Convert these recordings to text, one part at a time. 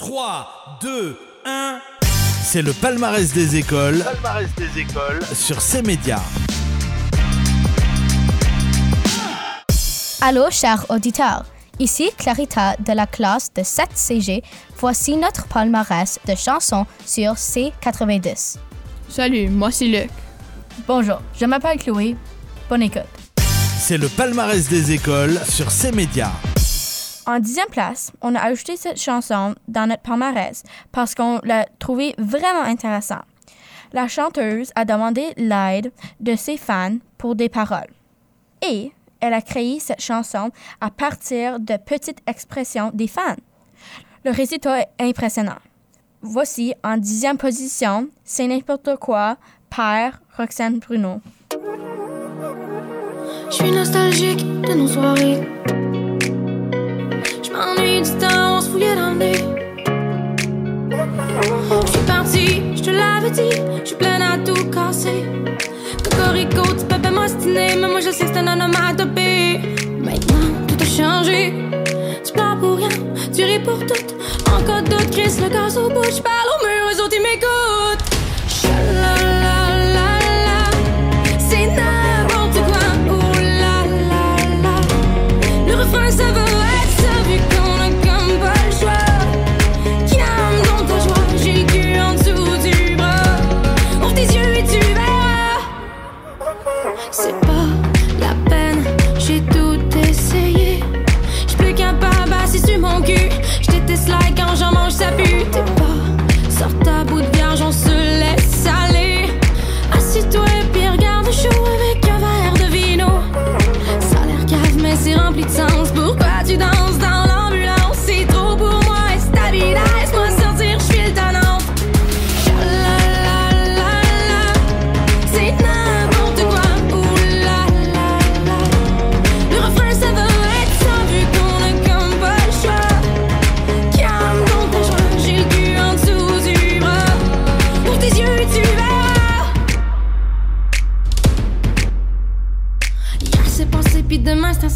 3, 2, 1. C'est le palmarès des écoles. des écoles sur ces médias. Allô, chers auditeurs. Ici Clarita de la classe de 7CG. Voici notre palmarès de chansons sur C90. Salut, moi c'est Luc. Bonjour, je m'appelle Chloé. Bonne écoute. C'est le palmarès des écoles sur ces médias. En dixième place, on a ajouté cette chanson dans notre palmarès parce qu'on l'a trouvée vraiment intéressante. La chanteuse a demandé l'aide de ses fans pour des paroles. Et elle a créé cette chanson à partir de petites expressions des fans. Le résultat est impressionnant. Voici en dixième position, C'est n'importe quoi, Père Roxane Bruno. Je suis nostalgique de nos soirées m'ennuie du temps, on se fouillait dans le nez. Je suis partie, je te l'avais dit, je suis pleine à tout casser. Cocorico, tu peux pas m'ostiner, mais moi je sais que c'est un onomatopée. Maintenant, tout a changé. Tu pleures pour rien, tu ris pour tout. Encore d'autres crises, le gaz au bout, je parle au mur, eux autres ils m'écoutent.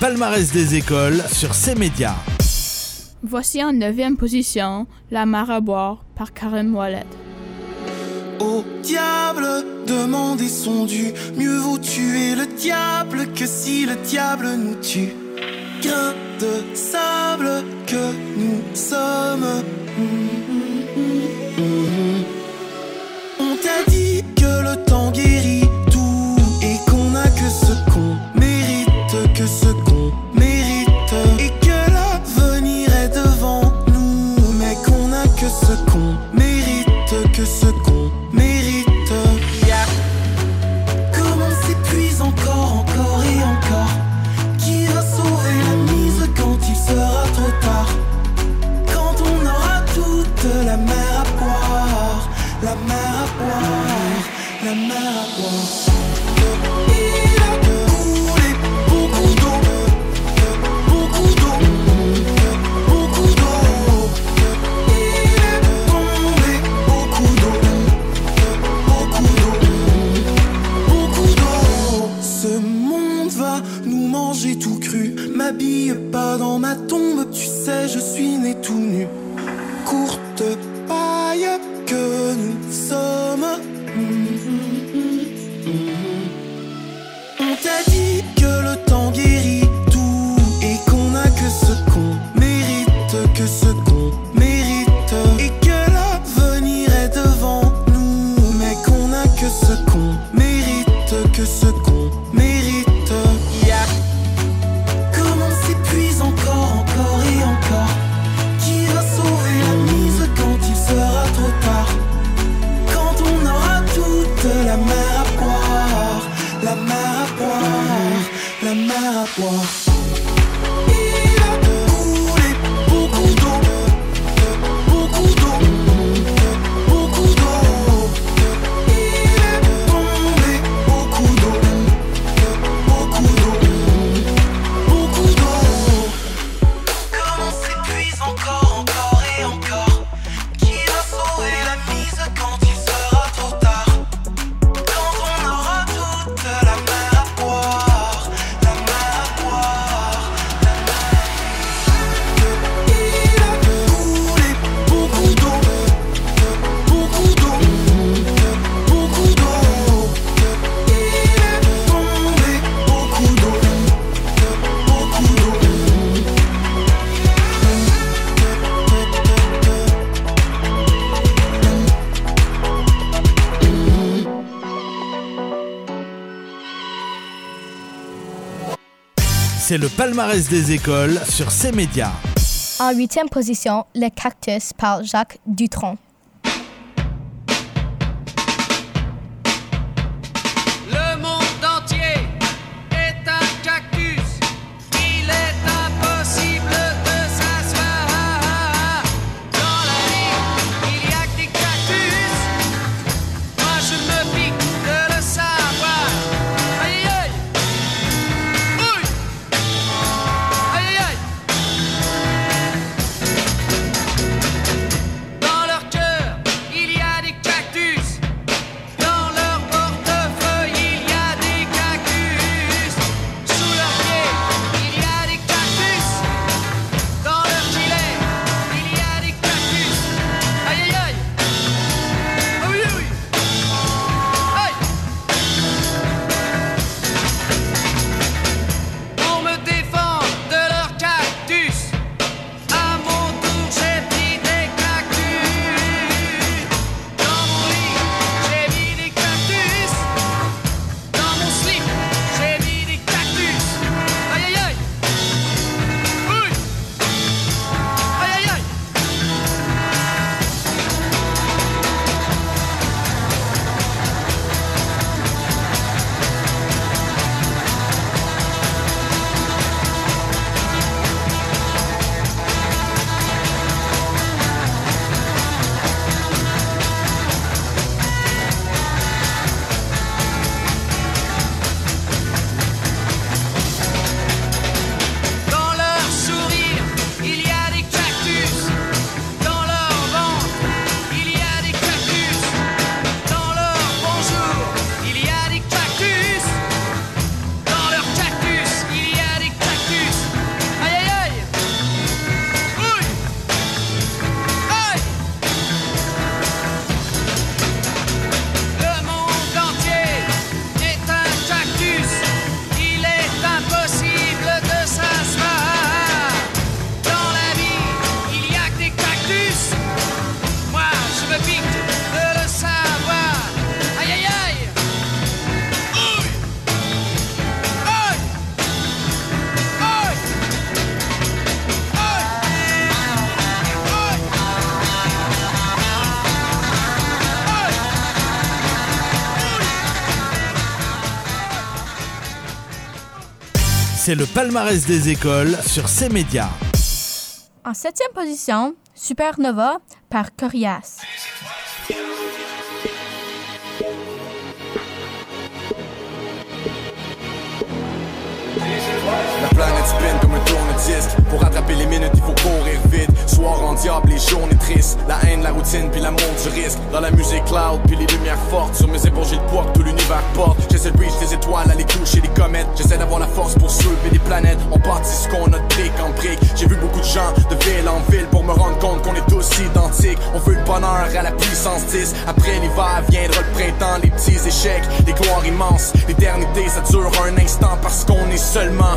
palmarès des écoles sur ces médias. Voici en neuvième position La Maraboire par Karen Wallet. Au diable, demander son dû. Mieux vaut tuer le diable que si le diable nous tue. Grain de sable que nous sommes. Le palmarès des écoles sur ces médias. En huitième position, Le Cactus par Jacques Dutronc. C'est le palmarès des écoles sur ces médias. En septième position, Supernova par Corias. La planète spin comme un tourne-disque Pour rattraper les minutes il faut courir vite Soir en diable, les journées tristes routine, puis l'amour du risque. Dans la musique cloud, puis les lumières fortes. Sur mes épaules j'ai le poids que tout l'univers porte. J'essaie de reach des étoiles, aller toucher les comètes. J'essaie d'avoir la force pour soulever des planètes. On bâtit ce qu'on a de brique en brique J'ai vu beaucoup de gens de ville en ville Pour me rendre compte qu'on est tous identiques. On veut le bonheur à la puissance 10 Après l'hiver viendra le printemps Les petits échecs, les gloires immenses. L'éternité ça dure un instant Parce qu'on est seulement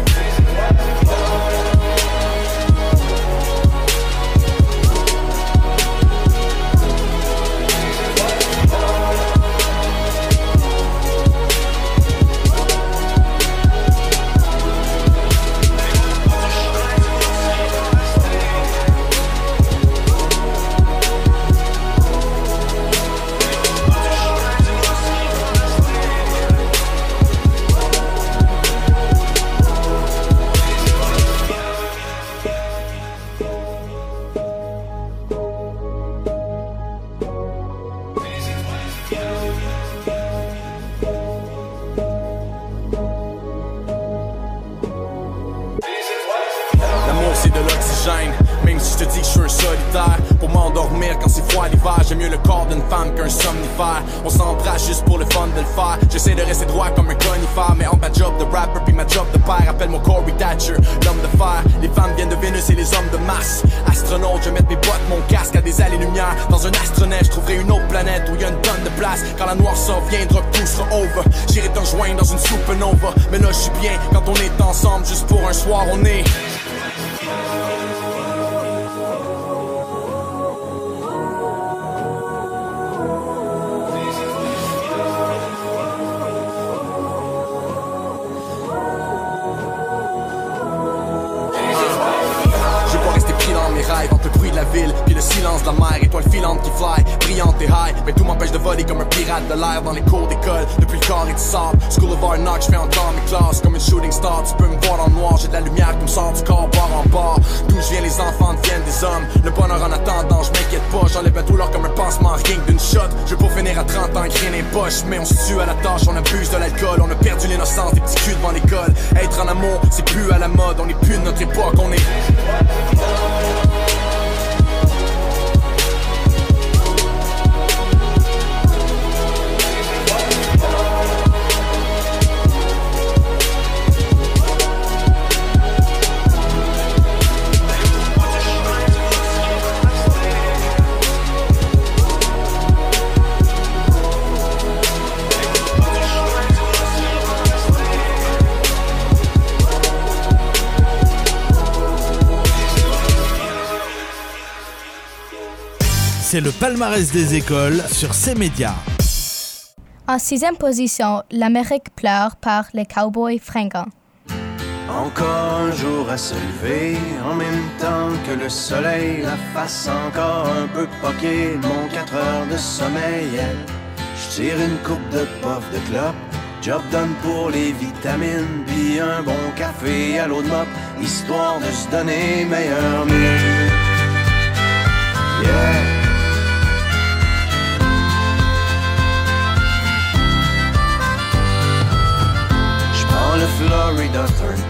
gêne. Même si je te dis que je suis un solitaire, pour m'endormir quand c'est froid l'hiver, j'aime mieux le corps d'une femme qu'un somnifère. On s'embrasse juste pour le fun de le faire. J'essaie de rester droit comme un conifère, mais entre ma job de rapper puis ma job de père, appelle-moi Corey Thatcher, l'homme de fer. Les femmes viennent de Vénus et les hommes de Mars. Astronaute, je mettre mes bottes, mon casque à des allées-lumière. Dans un astronaute, je trouverai une autre planète où il y a une tonne de place. Quand la noirceur viendra, tout sera over. J'irai joindre dans une supernova. Mais là, je suis bien quand on est ensemble, juste pour un soir, on est. de l'air dans les cours d'école. Depuis le corps et du sable, School of Hard je fais encore mes classes comme une shooting star. Tu peux me voir dans noir, j'ai de la lumière qui me sort du corps bord en bord. D'où je viens, les enfants deviennent des hommes. Le bonheur en attendant, je m'inquiète pas, j'enlève un douleur comme un pansement, rien d'une shot. Je pas finir à 30 ans, rien les poches, mais on se tue à la tâche, on abuse de l'alcool, on a perdu l'innocence des petits culs devant l'école. Être en amour, c'est plus à la mode, on est plus de notre époque, on est. C'est le palmarès des écoles sur ces médias. En sixième position, L'Amérique pleure par les Cowboys fringants. Encore un jour à se lever, en même temps que le soleil, la face encore un peu poquée, mon 4 heures de sommeil. Je tire une coupe de puff de clope, job done pour les vitamines, puis un bon café à l'eau de mop, histoire de se donner meilleur mieux.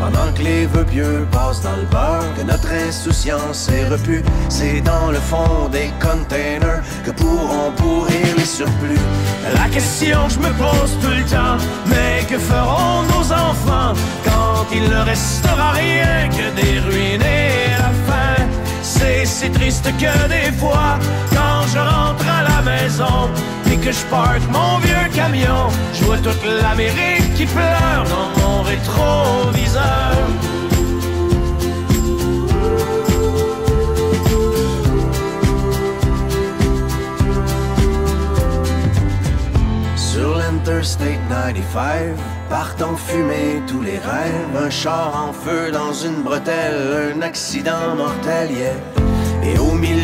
Pendant que les vœux pieux passent dans le beurre, que notre insouciance est repue, c'est dans le fond des containers que pourront pourrir les surplus. La question que je me pose tout le temps, mais que feront nos enfants quand il ne restera rien que des ruines et la faim? C'est si triste que des fois, je rentre à la maison, et que je parque mon vieux camion, je vois toute l'Amérique qui pleure dans mon rétroviseur. Sur l'Interstate 95, partent en fumée tous les rêves. Un char en feu dans une bretelle, un accident mortel, yeah. Et au milieu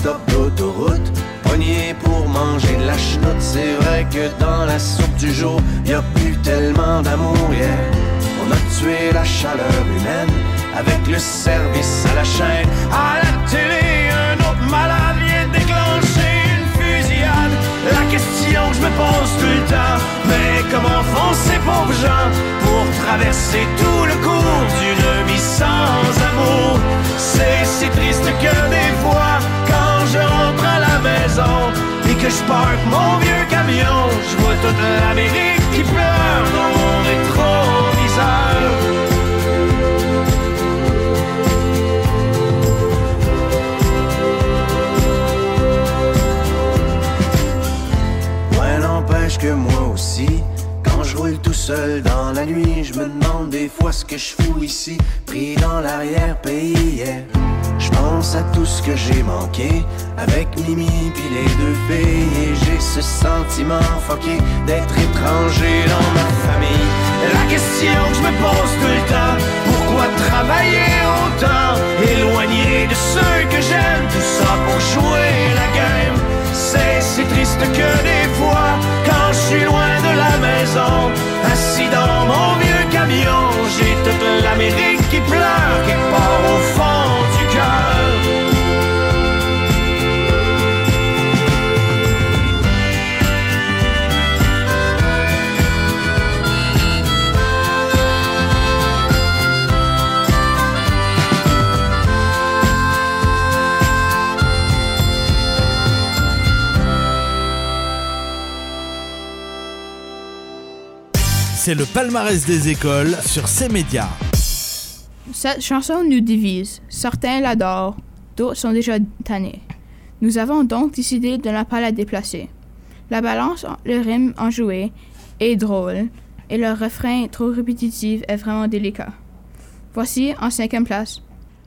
Stop d'autoroute, pogné pour manger de la chenoute. C'est vrai que dans la soupe du jour, y a plus tellement d'amour, yeah. On a tué la chaleur humaine avec le service à la chaîne. À la télé, un autre malade question que je me pose tout le temps. Mais comment font ces pauvres gens pour traverser tout le cours d'une vie sans amour? C'est si triste que des fois, et que je parque mon vieux camion, je vois toute l'Amérique qui pleure dans mon rétroviseur. Ouais, n'empêche que moi aussi, quand je roule tout seul dans la nuit, je me demande des fois ce que je fous ici, pris dans l'arrière-pays. yeah. À tout ce que j'ai manqué avec Mimi puis les deux filles et j'ai ce sentiment fucké d'être étranger dans ma famille. La question que je me pose tout le temps, pourquoi travailler autant, éloigné de ceux que j'aime, tout ça pour jouer la game. C'est si triste que des fois, quand je suis loin de la maison, assis dans mon vieux camion, j'ai toute l'Amérique qui pleure quelque part au fond C'est le palmarès des écoles sur ces médias. Cette chanson nous divise. Certains l'adorent, d'autres sont déjà tannés. Nous avons donc décidé de ne pas la déplacer. La balance, le rime enjoué est drôle et le refrain trop répétitif est vraiment délicat. Voici en cinquième place.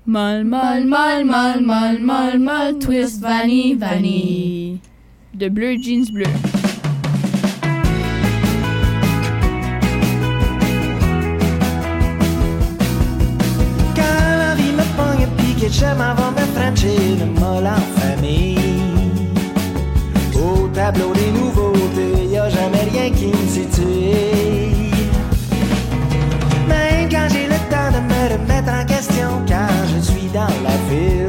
Mal, mal, mal, mal, mal, mal, mal, twist, vanille, vanille. De Bleu Jeans Bleu. Que j'aime avant me molle en famille. Au tableau des nouveautés, y a jamais rien qui me situe. Même quand j'ai le temps de me remettre en question, quand je suis dans la ville.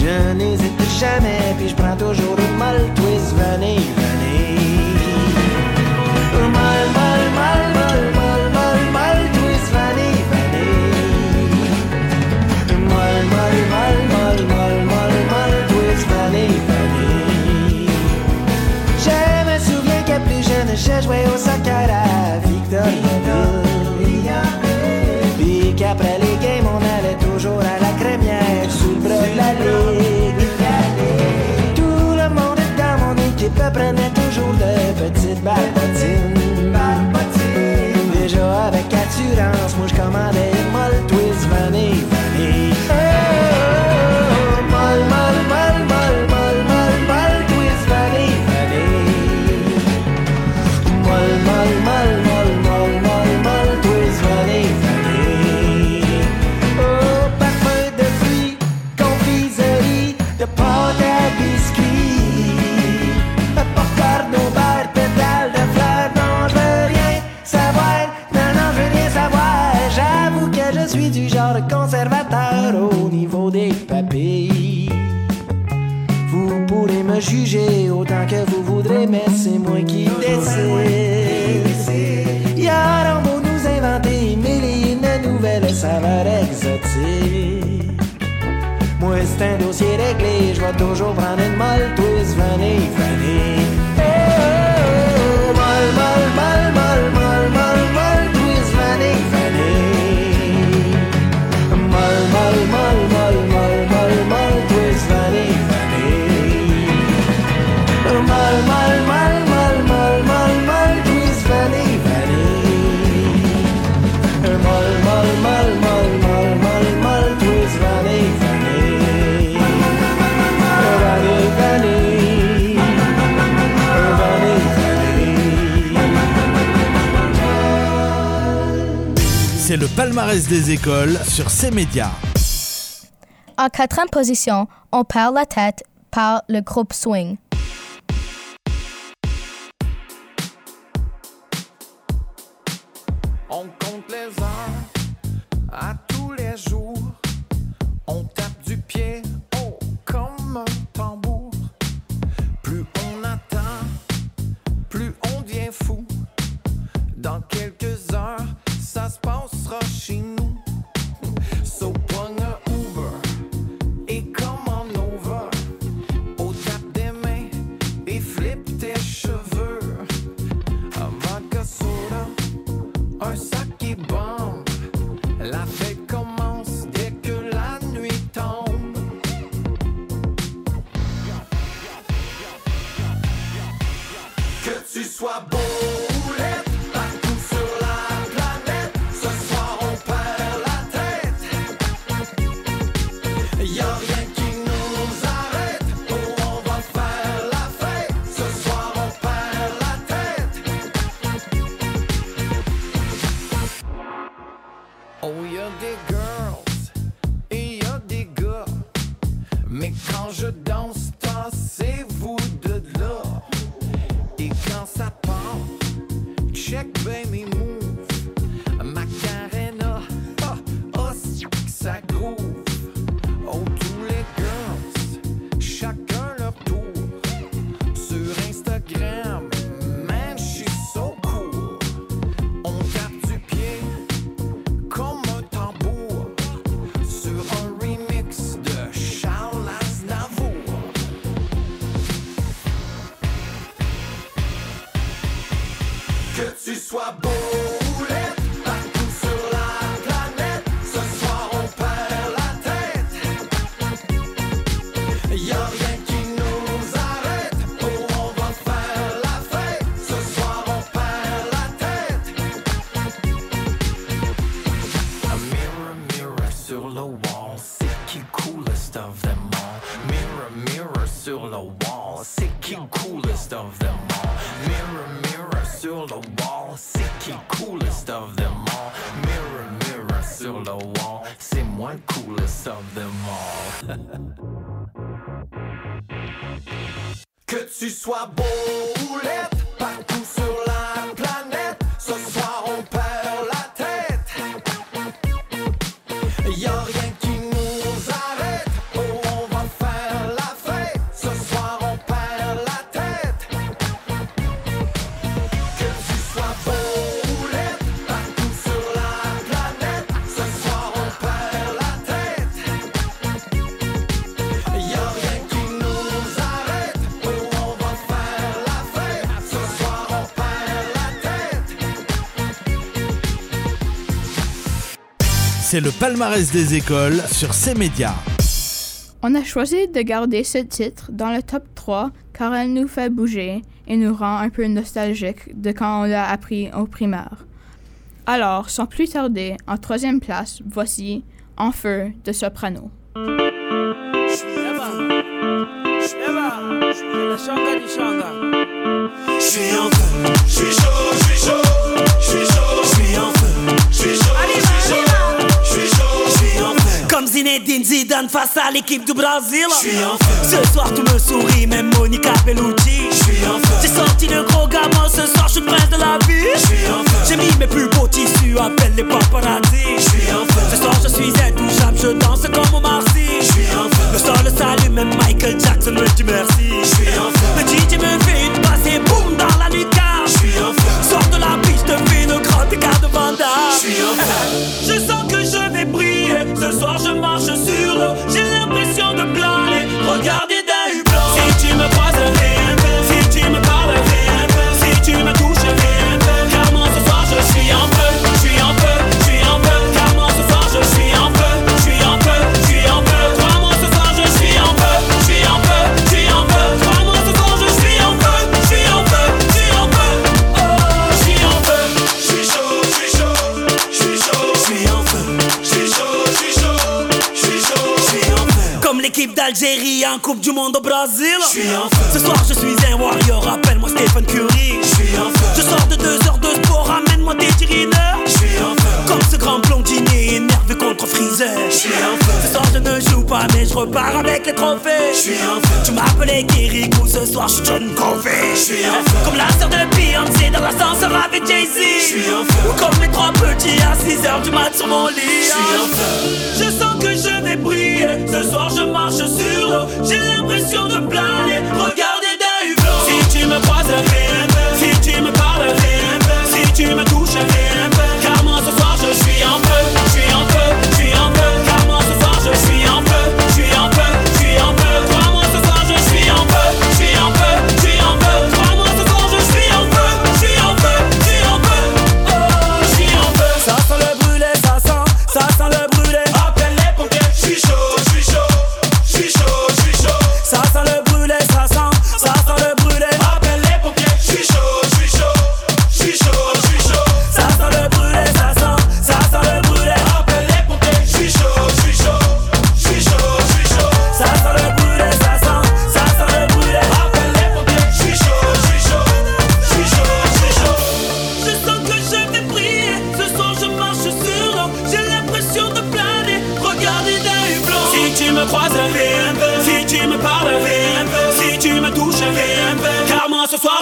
Je n'hésite jamais, puis je prends toujours En quatrième position, on perd la tête par le groupe Swing. Sois beau C'est le palmarès des écoles sur ces médias. On a choisi de garder ce titre dans le top 3 car elle nous fait bouger et nous rend un peu nostalgique de quand on l'a appris au primaire. Alors, sans plus tarder, en troisième place, voici En feu de soprano. Je suis en feu, je suis chaud, je suis chaud, je suis chaud, je suis en feu, je suis chaud, je suis chaud, chaud, en feu. Comme Zinedine Zidane face à l'équipe du Brésil en feu. Ce soir tu me souris, même Monica Bellucci en feu. J'ai sorti le gros gamin, ce soir je suis le prince de la vie en feu. J'ai mis mes plus beaux tissus, appelle les paparazzi en feu. Ce soir je suis intouchable, je danse comme au Marcy Je suis en feu. Le sol le salue, même Michael Jackson me dit merci en feu. En Coupe du Monde au Brésil. Ce soir je suis un warrior, appelle-moi Stephen Curry. Je sors de deux heures de sport, ramène-moi des tirineurs. Je suis en feu. Je suis feu. Ce soir je ne joue pas mais je repars avec les trophées Je suis en feu. Tu m'appelais Kirikou, ce soir je suis John Covey Je suis en feu. Comme la sœur de Beyoncé dans l'ascenseur avec Jay-Z Je suis feu. Ou comme les trois petits à 6 heures du mat sur mon lit Je suis en feu. Je sens que je vais briller Ce soir je marche sur l'eau J'ai l'impression de planer Regardez d'un hublot Si tu me croises, un Si tu me parles, un Si tu me touches,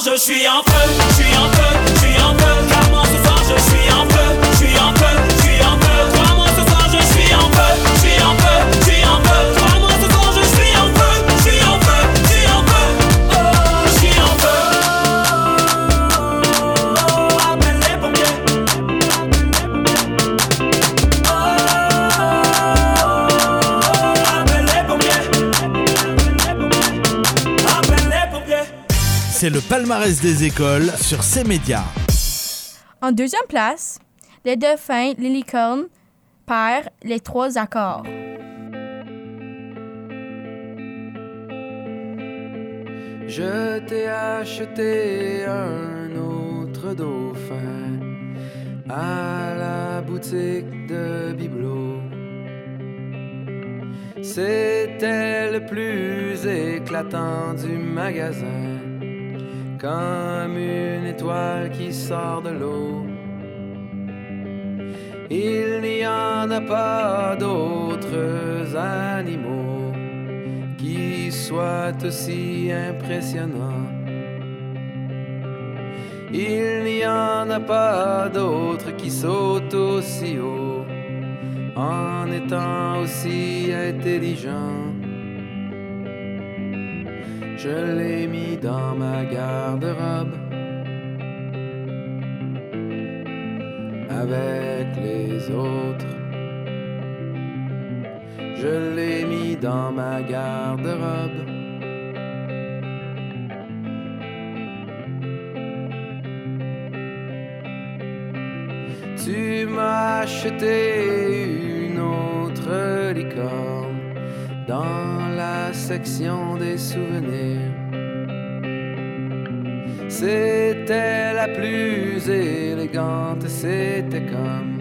je suis en feu, je suis en feu, je suis en feu, car moi ce soir je suis en feu. Palmarès des écoles sur ces médias. En deuxième place, les dauphins, les licornes perd les trois accords. Je t'ai acheté un autre dauphin à la boutique de Bibelot. C'était le plus éclatant du magasin, comme une étoile qui sort de l'eau. Il n'y en a pas d'autres animaux qui soient aussi impressionnants. Il n'y en a pas d'autres qui sautent aussi haut en étant aussi intelligents. Je l'ai mis dans ma garde-robe avec les autres. Je l'ai mis dans ma garde-robe. Tu m'as acheté une autre licorne dans la section des souvenirs. C'était la plus élégante, c'était comme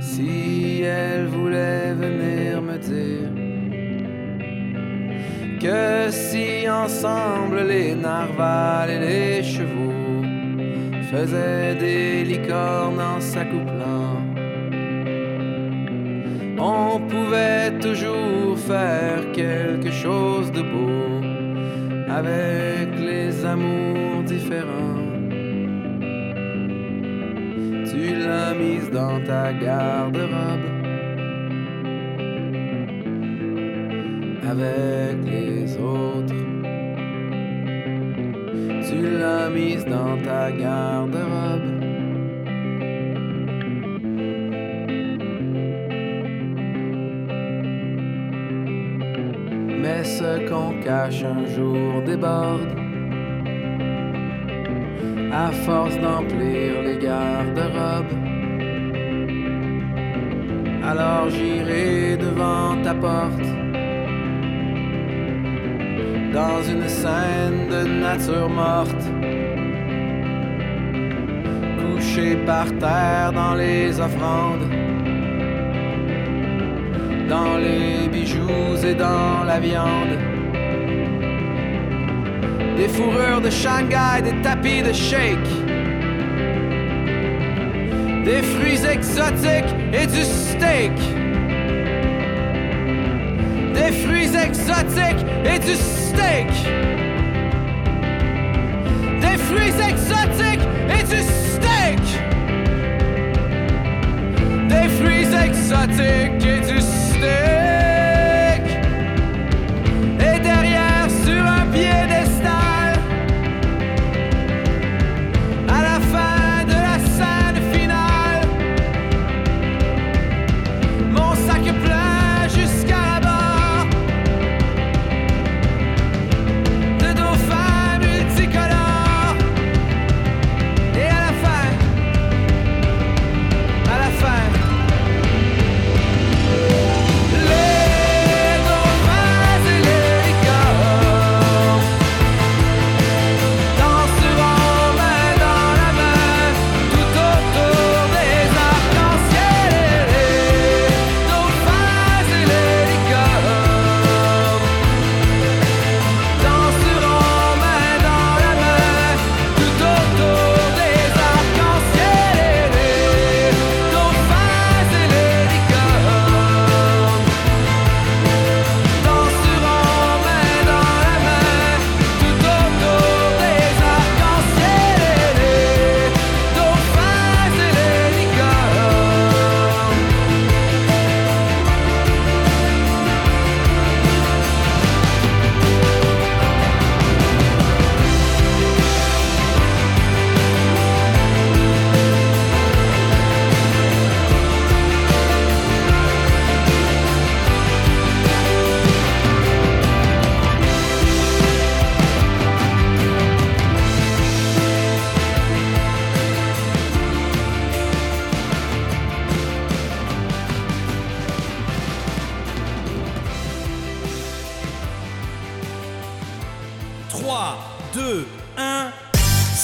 si elle voulait venir me dire que si ensemble les narvals et les chevaux faisaient des licornes en s'accouplant, on pouvait toujours faire quelque chose de beau avec les amours différents. Tu l'as mise dans ta garde-robe avec les autres. Tu l'as mise dans ta garde-robe. Ce qu'on cache un jour déborde. À force d'emplir les garde-robes. Alors j'irai devant ta porte. Dans une scène de nature morte. Couché par terre dans les offrandes dans les bijoux et dans la viande. Des fourrures de Shanghai, des tapis de shake. Des fruits exotiques et du steak. Des fruits exotiques et du steak. Des fruits exotiques et du steak. Des fruits exotiques et du steak. Et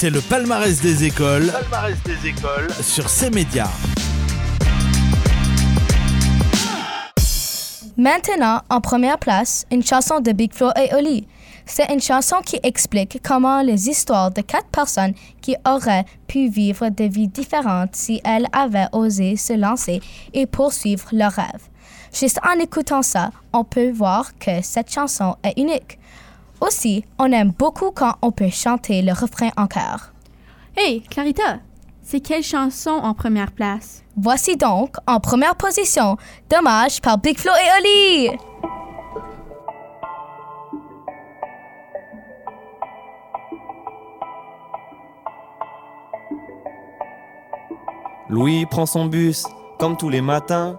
C'est le palmarès des écoles. des écoles sur ces médias. Maintenant, en première place, une chanson de Big Flo et Oli. C'est une chanson qui explique comment les histoires de quatre personnes qui auraient pu vivre des vies différentes si elles avaient osé se lancer et poursuivre leurs rêves. Juste en écoutant ça, on peut voir que cette chanson est unique. Aussi, on aime beaucoup quand on peut chanter le refrain en chœur. Hey, Clarita, c'est quelle chanson en première place? Voici donc, en première position, Dommage par Big Flo et Oli. Louis prend son bus, comme tous les matins.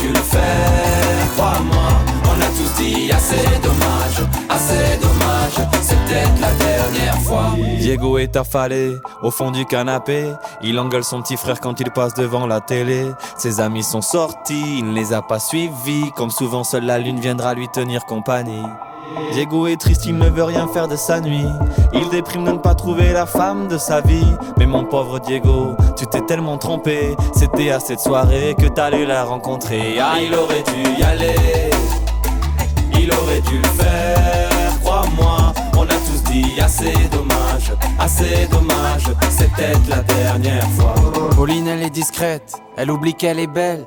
Dû le faire, crois-moi. On a tous dit assez dommage, assez dommage. C'est peut-être la dernière fois. Diego est affalé au fond du canapé. Il engueule son petit frère quand il passe devant la télé. Ses amis sont sortis, il ne les a pas suivis. Comme souvent, seule la lune viendra lui tenir compagnie. Diego est triste, il ne veut rien faire de sa nuit. Il déprime de ne pas trouver la femme de sa vie. Mais mon pauvre Diego, tu t'es tellement trompé. C'était à cette soirée que t'allais la rencontrer. Ah, il aurait dû y aller. Il aurait dû le faire, crois-moi. On a tous dit assez dommage, assez dommage. Peut-être la dernière fois. Pauline, elle est discrète, elle oublie qu'elle est belle.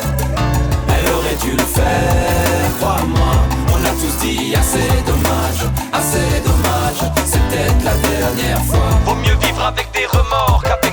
dû le faire, crois-moi. On a tous dit assez dommage, assez dommage. C'est peut-être la dernière fois. Vaut mieux vivre avec des remords qu'avec